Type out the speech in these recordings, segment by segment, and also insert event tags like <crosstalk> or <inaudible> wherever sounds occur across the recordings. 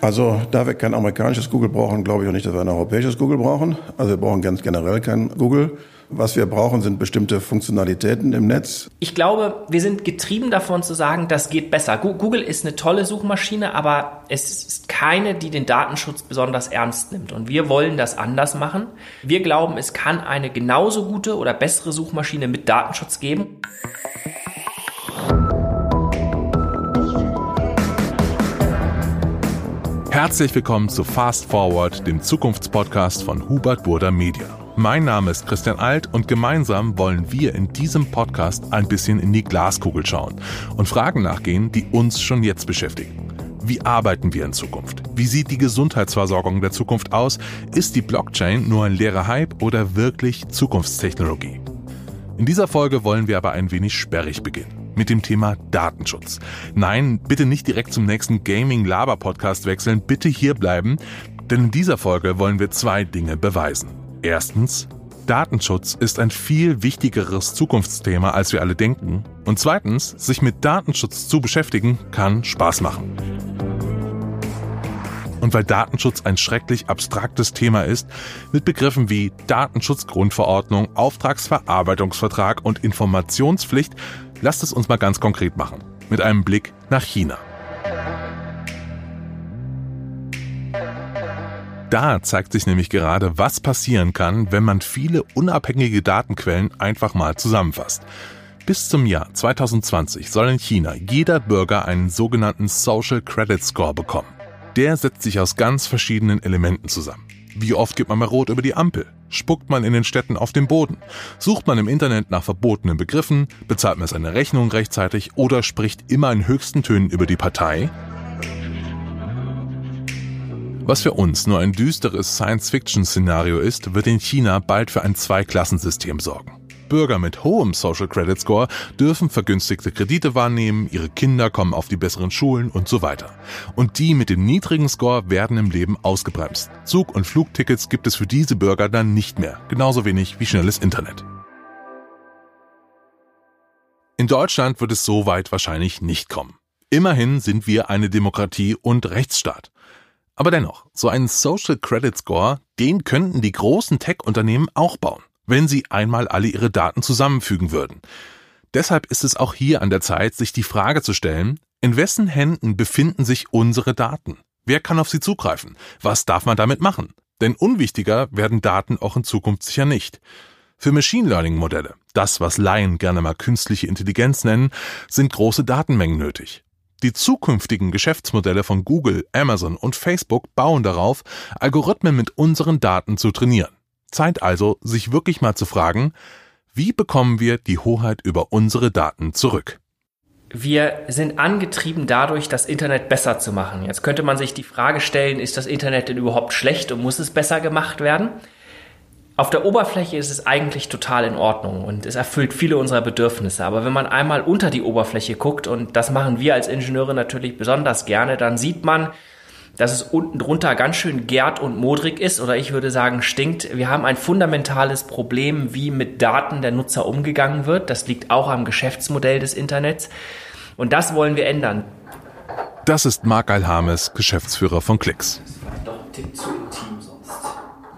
Also da wir kein amerikanisches Google brauchen, glaube ich auch nicht, dass wir ein europäisches Google brauchen. Also wir brauchen ganz generell kein Google. Was wir brauchen, sind bestimmte Funktionalitäten im Netz. Ich glaube, wir sind getrieben davon zu sagen, das geht besser. Google ist eine tolle Suchmaschine, aber es ist keine, die den Datenschutz besonders ernst nimmt. Und wir wollen das anders machen. Wir glauben, es kann eine genauso gute oder bessere Suchmaschine mit Datenschutz geben. Herzlich willkommen zu Fast Forward, dem Zukunftspodcast von Hubert Burda Media. Mein Name ist Christian Alt und gemeinsam wollen wir in diesem Podcast ein bisschen in die Glaskugel schauen und Fragen nachgehen, die uns schon jetzt beschäftigen. Wie arbeiten wir in Zukunft? Wie sieht die Gesundheitsversorgung der Zukunft aus? Ist die Blockchain nur ein leerer Hype oder wirklich Zukunftstechnologie? In dieser Folge wollen wir aber ein wenig sperrig beginnen mit dem Thema Datenschutz. Nein, bitte nicht direkt zum nächsten Gaming-Laber-Podcast wechseln, bitte hier bleiben, denn in dieser Folge wollen wir zwei Dinge beweisen. Erstens, Datenschutz ist ein viel wichtigeres Zukunftsthema, als wir alle denken. Und zweitens, sich mit Datenschutz zu beschäftigen, kann Spaß machen. Und weil Datenschutz ein schrecklich abstraktes Thema ist, mit Begriffen wie Datenschutzgrundverordnung, Auftragsverarbeitungsvertrag und Informationspflicht Lasst es uns mal ganz konkret machen, mit einem Blick nach China. Da zeigt sich nämlich gerade, was passieren kann, wenn man viele unabhängige Datenquellen einfach mal zusammenfasst. Bis zum Jahr 2020 soll in China jeder Bürger einen sogenannten Social Credit Score bekommen. Der setzt sich aus ganz verschiedenen Elementen zusammen. Wie oft geht man mal rot über die Ampel? Spuckt man in den Städten auf den Boden? Sucht man im Internet nach verbotenen Begriffen? Bezahlt man seine Rechnung rechtzeitig oder spricht immer in höchsten Tönen über die Partei? Was für uns nur ein düsteres Science-Fiction-Szenario ist, wird in China bald für ein Zweiklassensystem sorgen. Bürger mit hohem Social Credit Score dürfen vergünstigte Kredite wahrnehmen, ihre Kinder kommen auf die besseren Schulen und so weiter. Und die mit dem niedrigen Score werden im Leben ausgebremst. Zug- und Flugtickets gibt es für diese Bürger dann nicht mehr, genauso wenig wie schnelles Internet. In Deutschland wird es so weit wahrscheinlich nicht kommen. Immerhin sind wir eine Demokratie und Rechtsstaat. Aber dennoch, so einen Social Credit Score, den könnten die großen Tech-Unternehmen auch bauen wenn sie einmal alle ihre Daten zusammenfügen würden. Deshalb ist es auch hier an der Zeit, sich die Frage zu stellen, in wessen Händen befinden sich unsere Daten? Wer kann auf sie zugreifen? Was darf man damit machen? Denn unwichtiger werden Daten auch in Zukunft sicher nicht. Für Machine Learning Modelle, das was Laien gerne mal künstliche Intelligenz nennen, sind große Datenmengen nötig. Die zukünftigen Geschäftsmodelle von Google, Amazon und Facebook bauen darauf, Algorithmen mit unseren Daten zu trainieren. Zeit also, sich wirklich mal zu fragen, wie bekommen wir die Hoheit über unsere Daten zurück? Wir sind angetrieben dadurch, das Internet besser zu machen. Jetzt könnte man sich die Frage stellen, ist das Internet denn überhaupt schlecht und muss es besser gemacht werden? Auf der Oberfläche ist es eigentlich total in Ordnung und es erfüllt viele unserer Bedürfnisse. Aber wenn man einmal unter die Oberfläche guckt, und das machen wir als Ingenieure natürlich besonders gerne, dann sieht man, dass es unten drunter ganz schön gärt und modrig ist oder ich würde sagen stinkt. Wir haben ein fundamentales Problem, wie mit Daten der Nutzer umgegangen wird. Das liegt auch am Geschäftsmodell des Internets. Und das wollen wir ändern. Das ist Mark Alhames, Geschäftsführer von Klicks.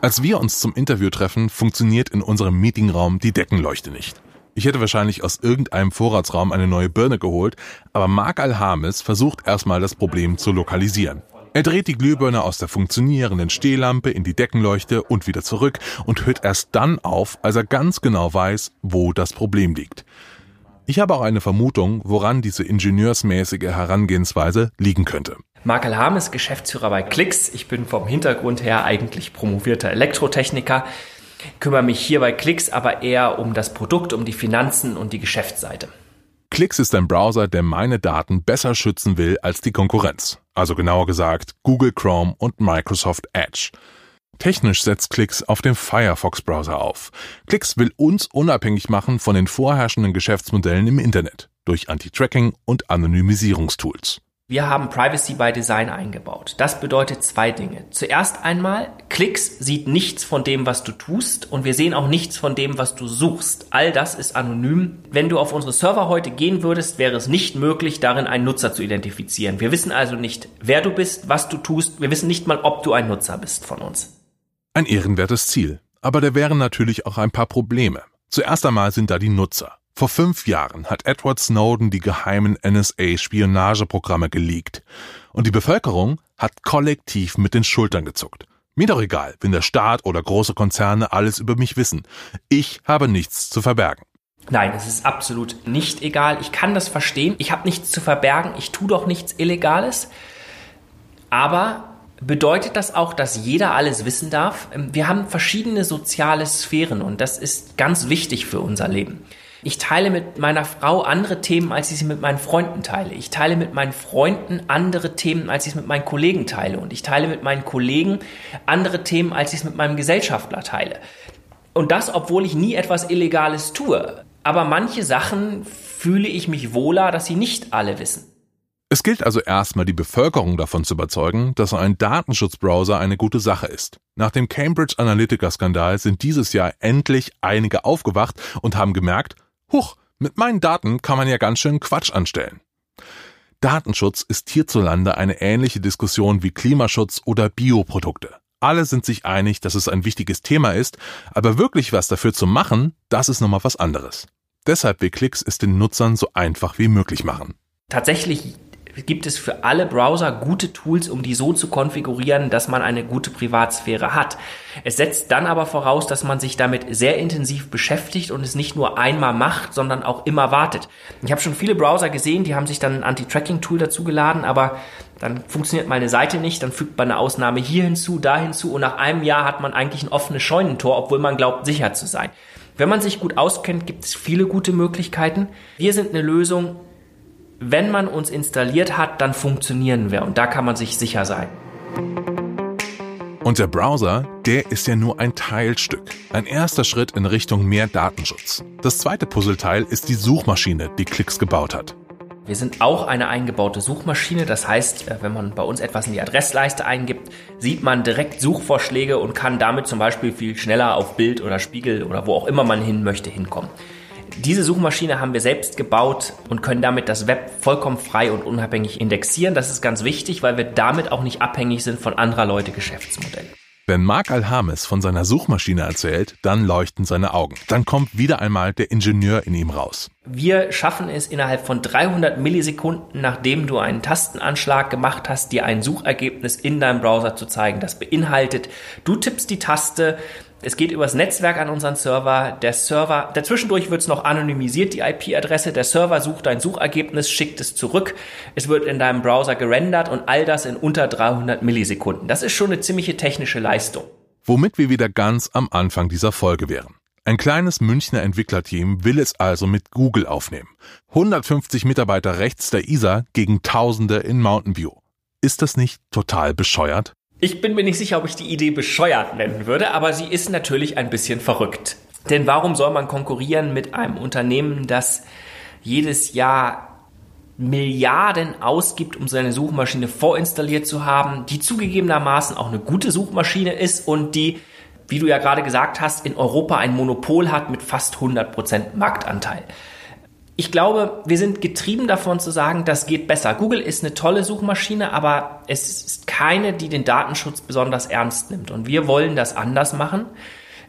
Als wir uns zum Interview treffen, funktioniert in unserem Meetingraum die Deckenleuchte nicht. Ich hätte wahrscheinlich aus irgendeinem Vorratsraum eine neue Birne geholt, aber Mark Alhames versucht erstmal das Problem zu lokalisieren. Er dreht die Glühbirne aus der funktionierenden Stehlampe in die Deckenleuchte und wieder zurück und hört erst dann auf, als er ganz genau weiß, wo das Problem liegt. Ich habe auch eine Vermutung, woran diese ingenieursmäßige Herangehensweise liegen könnte. Mark Alham ist Geschäftsführer bei Klicks. Ich bin vom Hintergrund her eigentlich promovierter Elektrotechniker, kümmere mich hier bei Klicks aber eher um das Produkt, um die Finanzen und die Geschäftsseite. Klicks ist ein Browser, der meine Daten besser schützen will als die Konkurrenz. Also genauer gesagt Google Chrome und Microsoft Edge. Technisch setzt Klicks auf dem Firefox-Browser auf. Klicks will uns unabhängig machen von den vorherrschenden Geschäftsmodellen im Internet durch Anti-Tracking und Anonymisierungstools. Wir haben Privacy by Design eingebaut. Das bedeutet zwei Dinge. Zuerst einmal, Klicks sieht nichts von dem, was du tust und wir sehen auch nichts von dem, was du suchst. All das ist anonym. Wenn du auf unsere Server heute gehen würdest, wäre es nicht möglich, darin einen Nutzer zu identifizieren. Wir wissen also nicht, wer du bist, was du tust. Wir wissen nicht mal, ob du ein Nutzer bist von uns. Ein ehrenwertes Ziel. Aber da wären natürlich auch ein paar Probleme. Zuerst einmal sind da die Nutzer. Vor fünf Jahren hat Edward Snowden die geheimen NSA-Spionageprogramme geleakt. Und die Bevölkerung hat kollektiv mit den Schultern gezuckt. Mir doch egal, wenn der Staat oder große Konzerne alles über mich wissen. Ich habe nichts zu verbergen. Nein, es ist absolut nicht egal. Ich kann das verstehen. Ich habe nichts zu verbergen. Ich tue doch nichts Illegales. Aber bedeutet das auch, dass jeder alles wissen darf? Wir haben verschiedene soziale Sphären und das ist ganz wichtig für unser Leben. Ich teile mit meiner Frau andere Themen, als ich sie mit meinen Freunden teile. Ich teile mit meinen Freunden andere Themen, als ich es mit meinen Kollegen teile. Und ich teile mit meinen Kollegen andere Themen, als ich es mit meinem Gesellschaftler teile. Und das, obwohl ich nie etwas Illegales tue. Aber manche Sachen fühle ich mich wohler, dass sie nicht alle wissen. Es gilt also erstmal die Bevölkerung davon zu überzeugen, dass ein Datenschutzbrowser eine gute Sache ist. Nach dem Cambridge Analytica-Skandal sind dieses Jahr endlich einige aufgewacht und haben gemerkt, Huch, mit meinen Daten kann man ja ganz schön Quatsch anstellen. Datenschutz ist hierzulande eine ähnliche Diskussion wie Klimaschutz oder Bioprodukte. Alle sind sich einig, dass es ein wichtiges Thema ist, aber wirklich was dafür zu machen, das ist nochmal was anderes. Deshalb will Klicks es den Nutzern so einfach wie möglich machen. Tatsächlich gibt es für alle Browser gute Tools, um die so zu konfigurieren, dass man eine gute Privatsphäre hat. Es setzt dann aber voraus, dass man sich damit sehr intensiv beschäftigt und es nicht nur einmal macht, sondern auch immer wartet. Ich habe schon viele Browser gesehen, die haben sich dann ein Anti-Tracking-Tool dazu geladen, aber dann funktioniert meine Seite nicht, dann fügt man eine Ausnahme hier hinzu, da hinzu und nach einem Jahr hat man eigentlich ein offenes Scheunentor, obwohl man glaubt, sicher zu sein. Wenn man sich gut auskennt, gibt es viele gute Möglichkeiten. Wir sind eine Lösung, wenn man uns installiert hat, dann funktionieren wir und da kann man sich sicher sein. Und der Browser, der ist ja nur ein Teilstück. Ein erster Schritt in Richtung mehr Datenschutz. Das zweite Puzzleteil ist die Suchmaschine, die Klicks gebaut hat. Wir sind auch eine eingebaute Suchmaschine. Das heißt, äh, wenn man bei uns etwas in die Adressleiste eingibt, sieht man direkt Suchvorschläge und kann damit zum Beispiel viel schneller auf Bild oder Spiegel oder wo auch immer man hin möchte hinkommen. Diese Suchmaschine haben wir selbst gebaut und können damit das Web vollkommen frei und unabhängig indexieren. Das ist ganz wichtig, weil wir damit auch nicht abhängig sind von anderer Leute Geschäftsmodellen. Wenn Mark Alhamis von seiner Suchmaschine erzählt, dann leuchten seine Augen. Dann kommt wieder einmal der Ingenieur in ihm raus. Wir schaffen es innerhalb von 300 Millisekunden, nachdem du einen Tastenanschlag gemacht hast, dir ein Suchergebnis in deinem Browser zu zeigen. Das beinhaltet, du tippst die Taste, es geht übers Netzwerk an unseren Server. Der Server, dazwischendurch wird es noch anonymisiert, die IP-Adresse. Der Server sucht dein Suchergebnis, schickt es zurück. Es wird in deinem Browser gerendert und all das in unter 300 Millisekunden. Das ist schon eine ziemliche technische Leistung. Womit wir wieder ganz am Anfang dieser Folge wären. Ein kleines Münchner Entwicklerteam will es also mit Google aufnehmen. 150 Mitarbeiter rechts der ISA gegen Tausende in Mountain View. Ist das nicht total bescheuert? Ich bin mir nicht sicher, ob ich die Idee bescheuert nennen würde, aber sie ist natürlich ein bisschen verrückt. Denn warum soll man konkurrieren mit einem Unternehmen, das jedes Jahr Milliarden ausgibt, um seine Suchmaschine vorinstalliert zu haben, die zugegebenermaßen auch eine gute Suchmaschine ist und die, wie du ja gerade gesagt hast, in Europa ein Monopol hat mit fast 100% Marktanteil. Ich glaube, wir sind getrieben davon zu sagen, das geht besser. Google ist eine tolle Suchmaschine, aber es ist keine, die den Datenschutz besonders ernst nimmt. Und wir wollen das anders machen.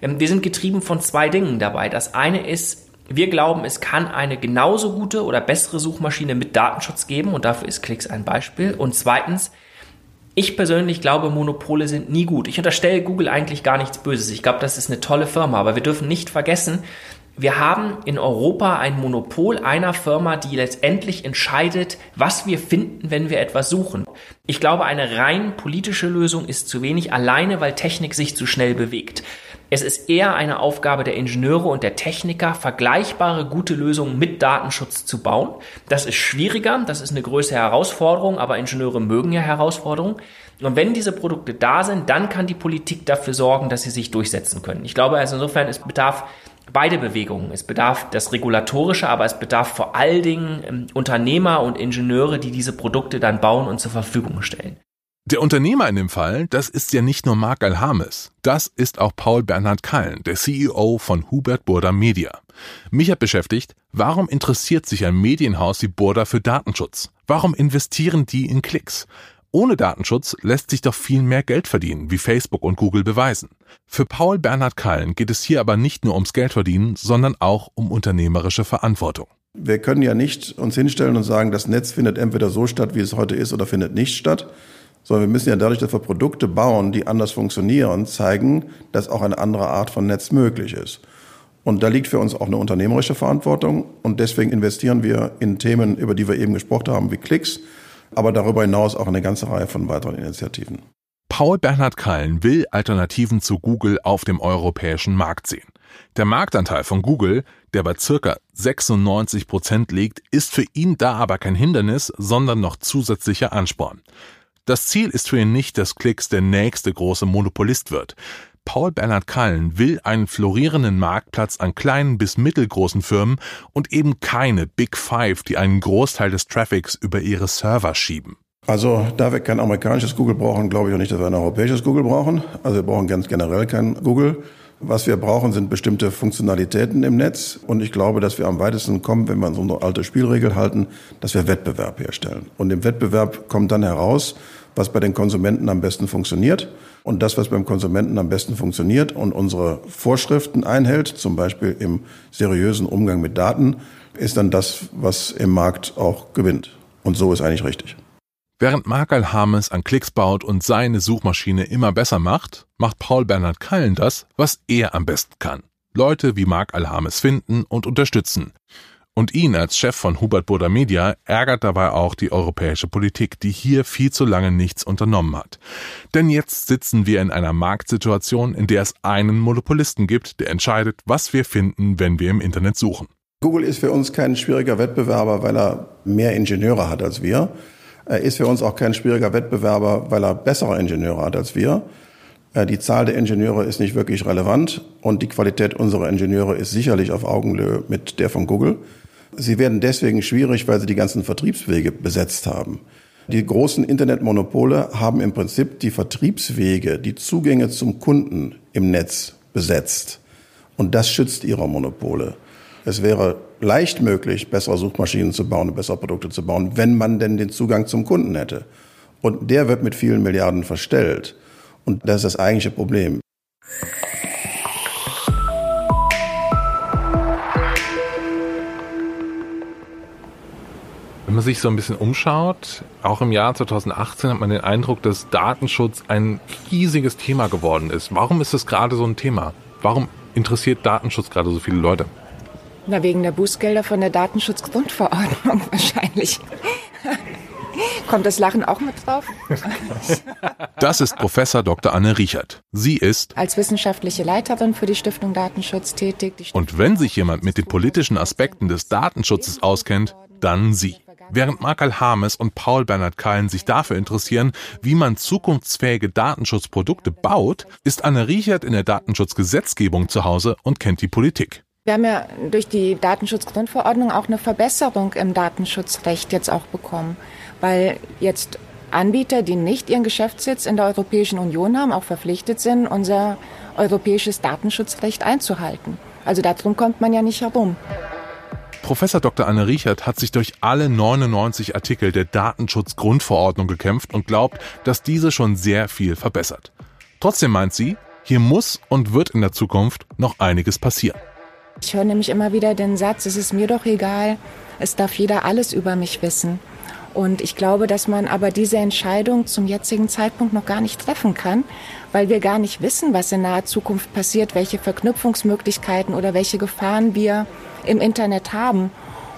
Ähm, wir sind getrieben von zwei Dingen dabei. Das eine ist, wir glauben, es kann eine genauso gute oder bessere Suchmaschine mit Datenschutz geben und dafür ist Klicks ein Beispiel. Und zweitens, ich persönlich glaube, Monopole sind nie gut. Ich unterstelle Google eigentlich gar nichts Böses. Ich glaube, das ist eine tolle Firma, aber wir dürfen nicht vergessen, wir haben in Europa ein Monopol einer Firma, die letztendlich entscheidet, was wir finden, wenn wir etwas suchen. Ich glaube, eine rein politische Lösung ist zu wenig, alleine weil Technik sich zu schnell bewegt. Es ist eher eine Aufgabe der Ingenieure und der Techniker, vergleichbare gute Lösungen mit Datenschutz zu bauen. Das ist schwieriger, das ist eine größere Herausforderung, aber Ingenieure mögen ja Herausforderungen. Und wenn diese Produkte da sind, dann kann die Politik dafür sorgen, dass sie sich durchsetzen können. Ich glaube also insofern, es bedarf beide Bewegungen. Es bedarf das Regulatorische, aber es bedarf vor allen Dingen ähm, Unternehmer und Ingenieure, die diese Produkte dann bauen und zur Verfügung stellen. Der Unternehmer in dem Fall, das ist ja nicht nur Mark Alhames, das ist auch Paul Bernhard Kallen, der CEO von Hubert Burda Media. Mich hat beschäftigt, warum interessiert sich ein Medienhaus wie Burda für Datenschutz? Warum investieren die in Klicks? Ohne Datenschutz lässt sich doch viel mehr Geld verdienen, wie Facebook und Google beweisen. Für Paul Bernhard Kallen geht es hier aber nicht nur ums Geldverdienen, sondern auch um unternehmerische Verantwortung. Wir können ja nicht uns hinstellen und sagen, das Netz findet entweder so statt, wie es heute ist, oder findet nicht statt, sondern wir müssen ja dadurch, dass wir Produkte bauen, die anders funktionieren, zeigen, dass auch eine andere Art von Netz möglich ist. Und da liegt für uns auch eine unternehmerische Verantwortung. Und deswegen investieren wir in Themen, über die wir eben gesprochen haben, wie Klicks, aber darüber hinaus auch eine ganze Reihe von weiteren Initiativen. Paul Bernhard Kallen will Alternativen zu Google auf dem europäischen Markt sehen. Der Marktanteil von Google, der bei circa 96 Prozent liegt, ist für ihn da aber kein Hindernis, sondern noch zusätzlicher Ansporn. Das Ziel ist für ihn nicht, dass Klicks der nächste große Monopolist wird. Paul Bernhard Kallen will einen florierenden Marktplatz an kleinen bis mittelgroßen Firmen und eben keine Big Five, die einen Großteil des Traffics über ihre Server schieben. Also, da wir kein amerikanisches Google brauchen, glaube ich auch nicht, dass wir ein europäisches Google brauchen. Also, wir brauchen ganz generell kein Google. Was wir brauchen, sind bestimmte Funktionalitäten im Netz. Und ich glaube, dass wir am weitesten kommen, wenn wir uns unsere alte Spielregel halten, dass wir Wettbewerb herstellen. Und im Wettbewerb kommt dann heraus, was bei den Konsumenten am besten funktioniert. Und das, was beim Konsumenten am besten funktioniert und unsere Vorschriften einhält, zum Beispiel im seriösen Umgang mit Daten, ist dann das, was im Markt auch gewinnt. Und so ist eigentlich richtig. Während Mark Alhames an Klicks baut und seine Suchmaschine immer besser macht, macht Paul Bernhard Kallen das, was er am besten kann. Leute wie Mark Alhames finden und unterstützen. Und ihn als Chef von Hubert Burda Media ärgert dabei auch die europäische Politik, die hier viel zu lange nichts unternommen hat. Denn jetzt sitzen wir in einer Marktsituation, in der es einen Monopolisten gibt, der entscheidet, was wir finden, wenn wir im Internet suchen. Google ist für uns kein schwieriger Wettbewerber, weil er mehr Ingenieure hat als wir. Er ist für uns auch kein schwieriger Wettbewerber, weil er bessere Ingenieure hat als wir. Äh, die Zahl der Ingenieure ist nicht wirklich relevant und die Qualität unserer Ingenieure ist sicherlich auf Augenhöhe mit der von Google. Sie werden deswegen schwierig, weil sie die ganzen Vertriebswege besetzt haben. Die großen Internetmonopole haben im Prinzip die Vertriebswege, die Zugänge zum Kunden im Netz besetzt. Und das schützt ihre Monopole. Es wäre leicht möglich, bessere Suchmaschinen zu bauen und bessere Produkte zu bauen, wenn man denn den Zugang zum Kunden hätte. Und der wird mit vielen Milliarden verstellt. Und das ist das eigentliche Problem. Wenn man sich so ein bisschen umschaut, auch im Jahr 2018 hat man den Eindruck, dass Datenschutz ein riesiges Thema geworden ist. Warum ist das gerade so ein Thema? Warum interessiert Datenschutz gerade so viele Leute? Na, wegen der Bußgelder von der Datenschutzgrundverordnung <laughs> wahrscheinlich. Kommt das Lachen auch mit drauf? <laughs> Das ist Professor Dr. Anne Riechert. Sie ist als wissenschaftliche Leiterin für die Stiftung Datenschutz tätig. Stiftung und wenn sich jemand mit den politischen Aspekten des Datenschutzes auskennt, dann sie. Während Markel Harmes und Paul Bernhard Kallen sich dafür interessieren, wie man zukunftsfähige Datenschutzprodukte baut, ist Anne Riechert in der Datenschutzgesetzgebung zu Hause und kennt die Politik. Wir haben ja durch die Datenschutzgrundverordnung auch eine Verbesserung im Datenschutzrecht jetzt auch bekommen, weil jetzt Anbieter, die nicht ihren Geschäftssitz in der Europäischen Union haben, auch verpflichtet sind, unser europäisches Datenschutzrecht einzuhalten. Also darum kommt man ja nicht herum. Professor Dr. Anne Riechert hat sich durch alle 99 Artikel der Datenschutzgrundverordnung gekämpft und glaubt, dass diese schon sehr viel verbessert. Trotzdem meint sie, hier muss und wird in der Zukunft noch einiges passieren. Ich höre nämlich immer wieder den Satz, es ist mir doch egal, es darf jeder alles über mich wissen. Und ich glaube, dass man aber diese Entscheidung zum jetzigen Zeitpunkt noch gar nicht treffen kann, weil wir gar nicht wissen, was in naher Zukunft passiert, welche Verknüpfungsmöglichkeiten oder welche Gefahren wir im Internet haben.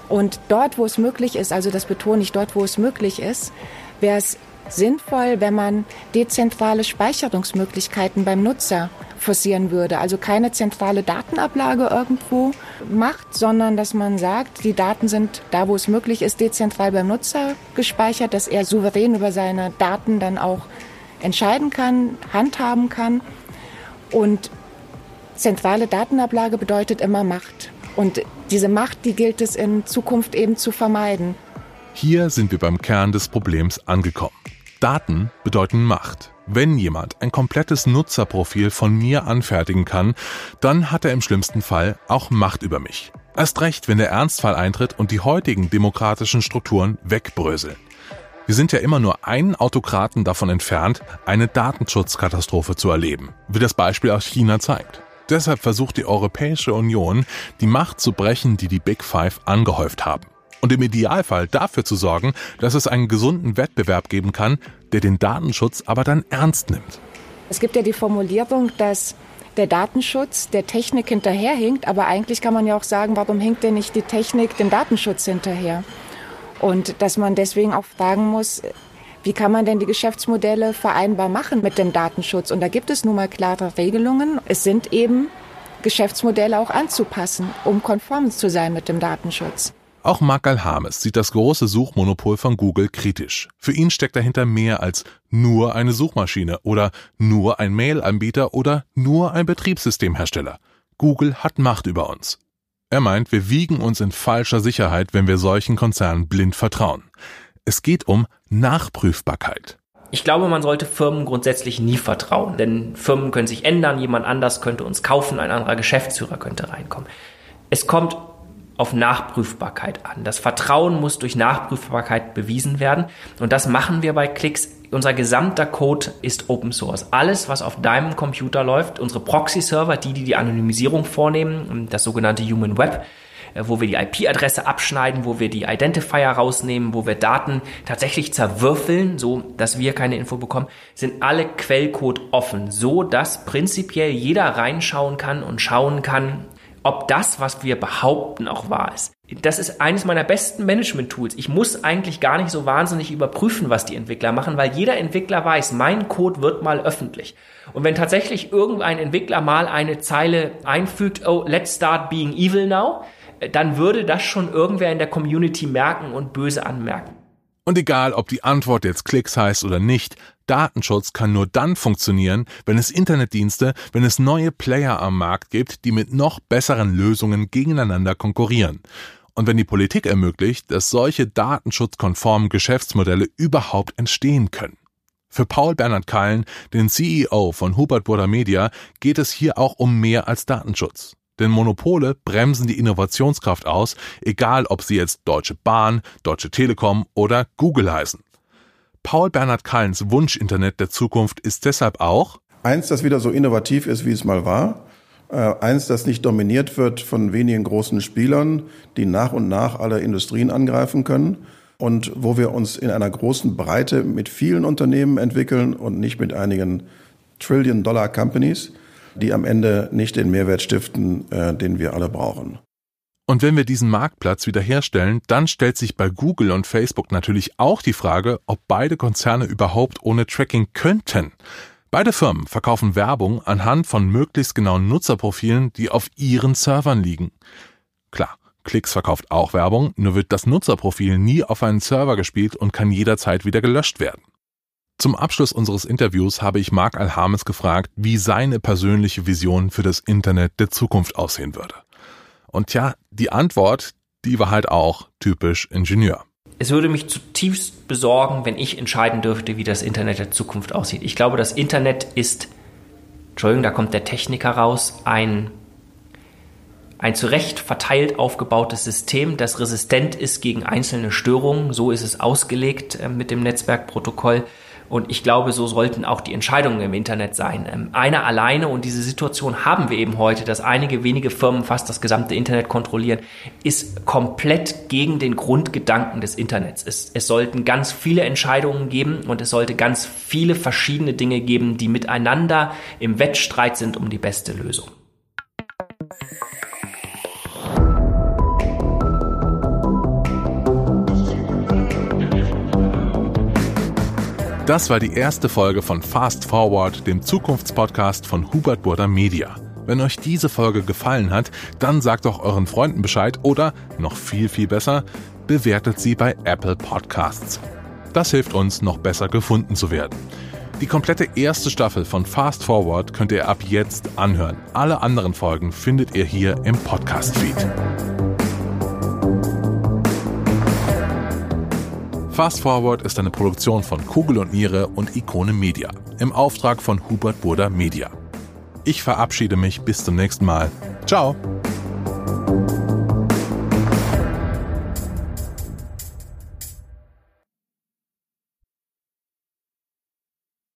Und dort, wo es möglich ist, also das betone ich, dort, wo es möglich ist, wäre es sinnvoll, wenn man dezentrale Speicherungsmöglichkeiten beim Nutzer forcieren würde. Also keine zentrale Datenablage irgendwo macht, sondern dass man sagt, die Daten sind da, wo es möglich ist, dezentral beim Nutzer gespeichert, dass er souverän über seine Daten dann auch entscheiden kann, handhaben kann. Und zentrale Datenablage bedeutet immer Macht. Und diese Macht, die gilt es in Zukunft eben zu vermeiden. Hier sind wir beim Kern des Problems angekommen. Daten bedeuten Macht. Wenn jemand ein komplettes Nutzerprofil von mir anfertigen kann, dann hat er im schlimmsten Fall auch Macht über mich. Erst recht, wenn der Ernstfall eintritt und die heutigen demokratischen Strukturen wegbröseln. Wir sind ja immer nur einen Autokraten davon entfernt, eine Datenschutzkatastrophe zu erleben, wie das Beispiel aus China zeigt. Deshalb versucht die Europäische Union, die Macht zu brechen, die die Big Five angehäuft haben. Und im Idealfall dafür zu sorgen, dass es einen gesunden Wettbewerb geben kann, der den Datenschutz aber dann ernst nimmt. Es gibt ja die Formulierung, dass der Datenschutz der Technik hinterherhinkt, aber eigentlich kann man ja auch sagen, warum hinkt denn nicht die Technik dem Datenschutz hinterher? Und dass man deswegen auch fragen muss, wie kann man denn die Geschäftsmodelle vereinbar machen mit dem Datenschutz? Und da gibt es nun mal klare Regelungen. Es sind eben Geschäftsmodelle auch anzupassen, um konform zu sein mit dem Datenschutz. Auch Mark Alhames sieht das große Suchmonopol von Google kritisch. Für ihn steckt dahinter mehr als nur eine Suchmaschine oder nur ein Mail-Anbieter oder nur ein Betriebssystemhersteller. Google hat Macht über uns. Er meint, wir wiegen uns in falscher Sicherheit, wenn wir solchen Konzernen blind vertrauen. Es geht um Nachprüfbarkeit. Ich glaube, man sollte Firmen grundsätzlich nie vertrauen, denn Firmen können sich ändern, jemand anders könnte uns kaufen, ein anderer Geschäftsführer könnte reinkommen. Es kommt auf Nachprüfbarkeit an. Das Vertrauen muss durch Nachprüfbarkeit bewiesen werden und das machen wir bei Klicks unser gesamter Code ist Open Source. Alles, was auf deinem Computer läuft, unsere Proxy-Server, die, die die Anonymisierung vornehmen, das sogenannte Human Web, äh, wo wir die IP-Adresse abschneiden, wo wir die Identifier rausnehmen, wo wir Daten tatsächlich zerwürfeln, so dass wir keine Info bekommen, sind alle Quellcode offen, so dass prinzipiell jeder reinschauen kann und schauen kann, ob das, was wir behaupten, auch wahr ist. Das ist eines meiner besten Management-Tools. Ich muss eigentlich gar nicht so wahnsinnig überprüfen, was die Entwickler machen, weil jeder Entwickler weiß, mein Code wird mal öffentlich. Und wenn tatsächlich irgendein Entwickler mal eine Zeile einfügt, oh, let's start being evil now, dann würde das schon irgendwer in der Community merken und böse anmerken. Und egal, ob die Antwort jetzt Klicks heißt oder nicht, Datenschutz kann nur dann funktionieren, wenn es Internetdienste, wenn es neue Player am Markt gibt, die mit noch besseren Lösungen gegeneinander konkurrieren. Und wenn die Politik ermöglicht, dass solche datenschutzkonformen Geschäftsmodelle überhaupt entstehen können. Für Paul Bernhard Kallen, den CEO von Hubert Burda Media, geht es hier auch um mehr als Datenschutz. Denn Monopole bremsen die Innovationskraft aus, egal ob sie jetzt Deutsche Bahn, Deutsche Telekom oder Google heißen. Paul Bernhard Kallens Wunsch-Internet der Zukunft ist deshalb auch eins, das wieder so innovativ ist, wie es mal war. Äh, eins, das nicht dominiert wird von wenigen großen Spielern, die nach und nach alle Industrien angreifen können. Und wo wir uns in einer großen Breite mit vielen Unternehmen entwickeln und nicht mit einigen Trillion-Dollar-Companies die am Ende nicht den Mehrwert stiften, äh, den wir alle brauchen. Und wenn wir diesen Marktplatz wiederherstellen, dann stellt sich bei Google und Facebook natürlich auch die Frage, ob beide Konzerne überhaupt ohne Tracking könnten. Beide Firmen verkaufen Werbung anhand von möglichst genauen Nutzerprofilen, die auf ihren Servern liegen. Klar, Klicks verkauft auch Werbung, nur wird das Nutzerprofil nie auf einen Server gespielt und kann jederzeit wieder gelöscht werden. Zum Abschluss unseres Interviews habe ich Mark Alhames gefragt, wie seine persönliche Vision für das Internet der Zukunft aussehen würde. Und ja, die Antwort, die war halt auch typisch Ingenieur. Es würde mich zutiefst besorgen, wenn ich entscheiden dürfte, wie das Internet der Zukunft aussieht. Ich glaube, das Internet ist, Entschuldigung, da kommt der Techniker raus, ein, ein zurecht verteilt aufgebautes System, das resistent ist gegen einzelne Störungen. So ist es ausgelegt äh, mit dem Netzwerkprotokoll. Und ich glaube, so sollten auch die Entscheidungen im Internet sein. Ähm, einer alleine, und diese Situation haben wir eben heute, dass einige wenige Firmen fast das gesamte Internet kontrollieren, ist komplett gegen den Grundgedanken des Internets. Es, es sollten ganz viele Entscheidungen geben und es sollte ganz viele verschiedene Dinge geben, die miteinander im Wettstreit sind um die beste Lösung. Das war die erste Folge von Fast Forward, dem Zukunftspodcast von Hubert Burda Media. Wenn euch diese Folge gefallen hat, dann sagt doch euren Freunden Bescheid oder, noch viel, viel besser, bewertet sie bei Apple Podcasts. Das hilft uns, noch besser gefunden zu werden. Die komplette erste Staffel von Fast Forward könnt ihr ab jetzt anhören. Alle anderen Folgen findet ihr hier im Podcast-Feed. Fast Forward ist eine Produktion von Kugel und Niere und Ikone Media im Auftrag von Hubert Burda Media. Ich verabschiede mich bis zum nächsten Mal. Ciao!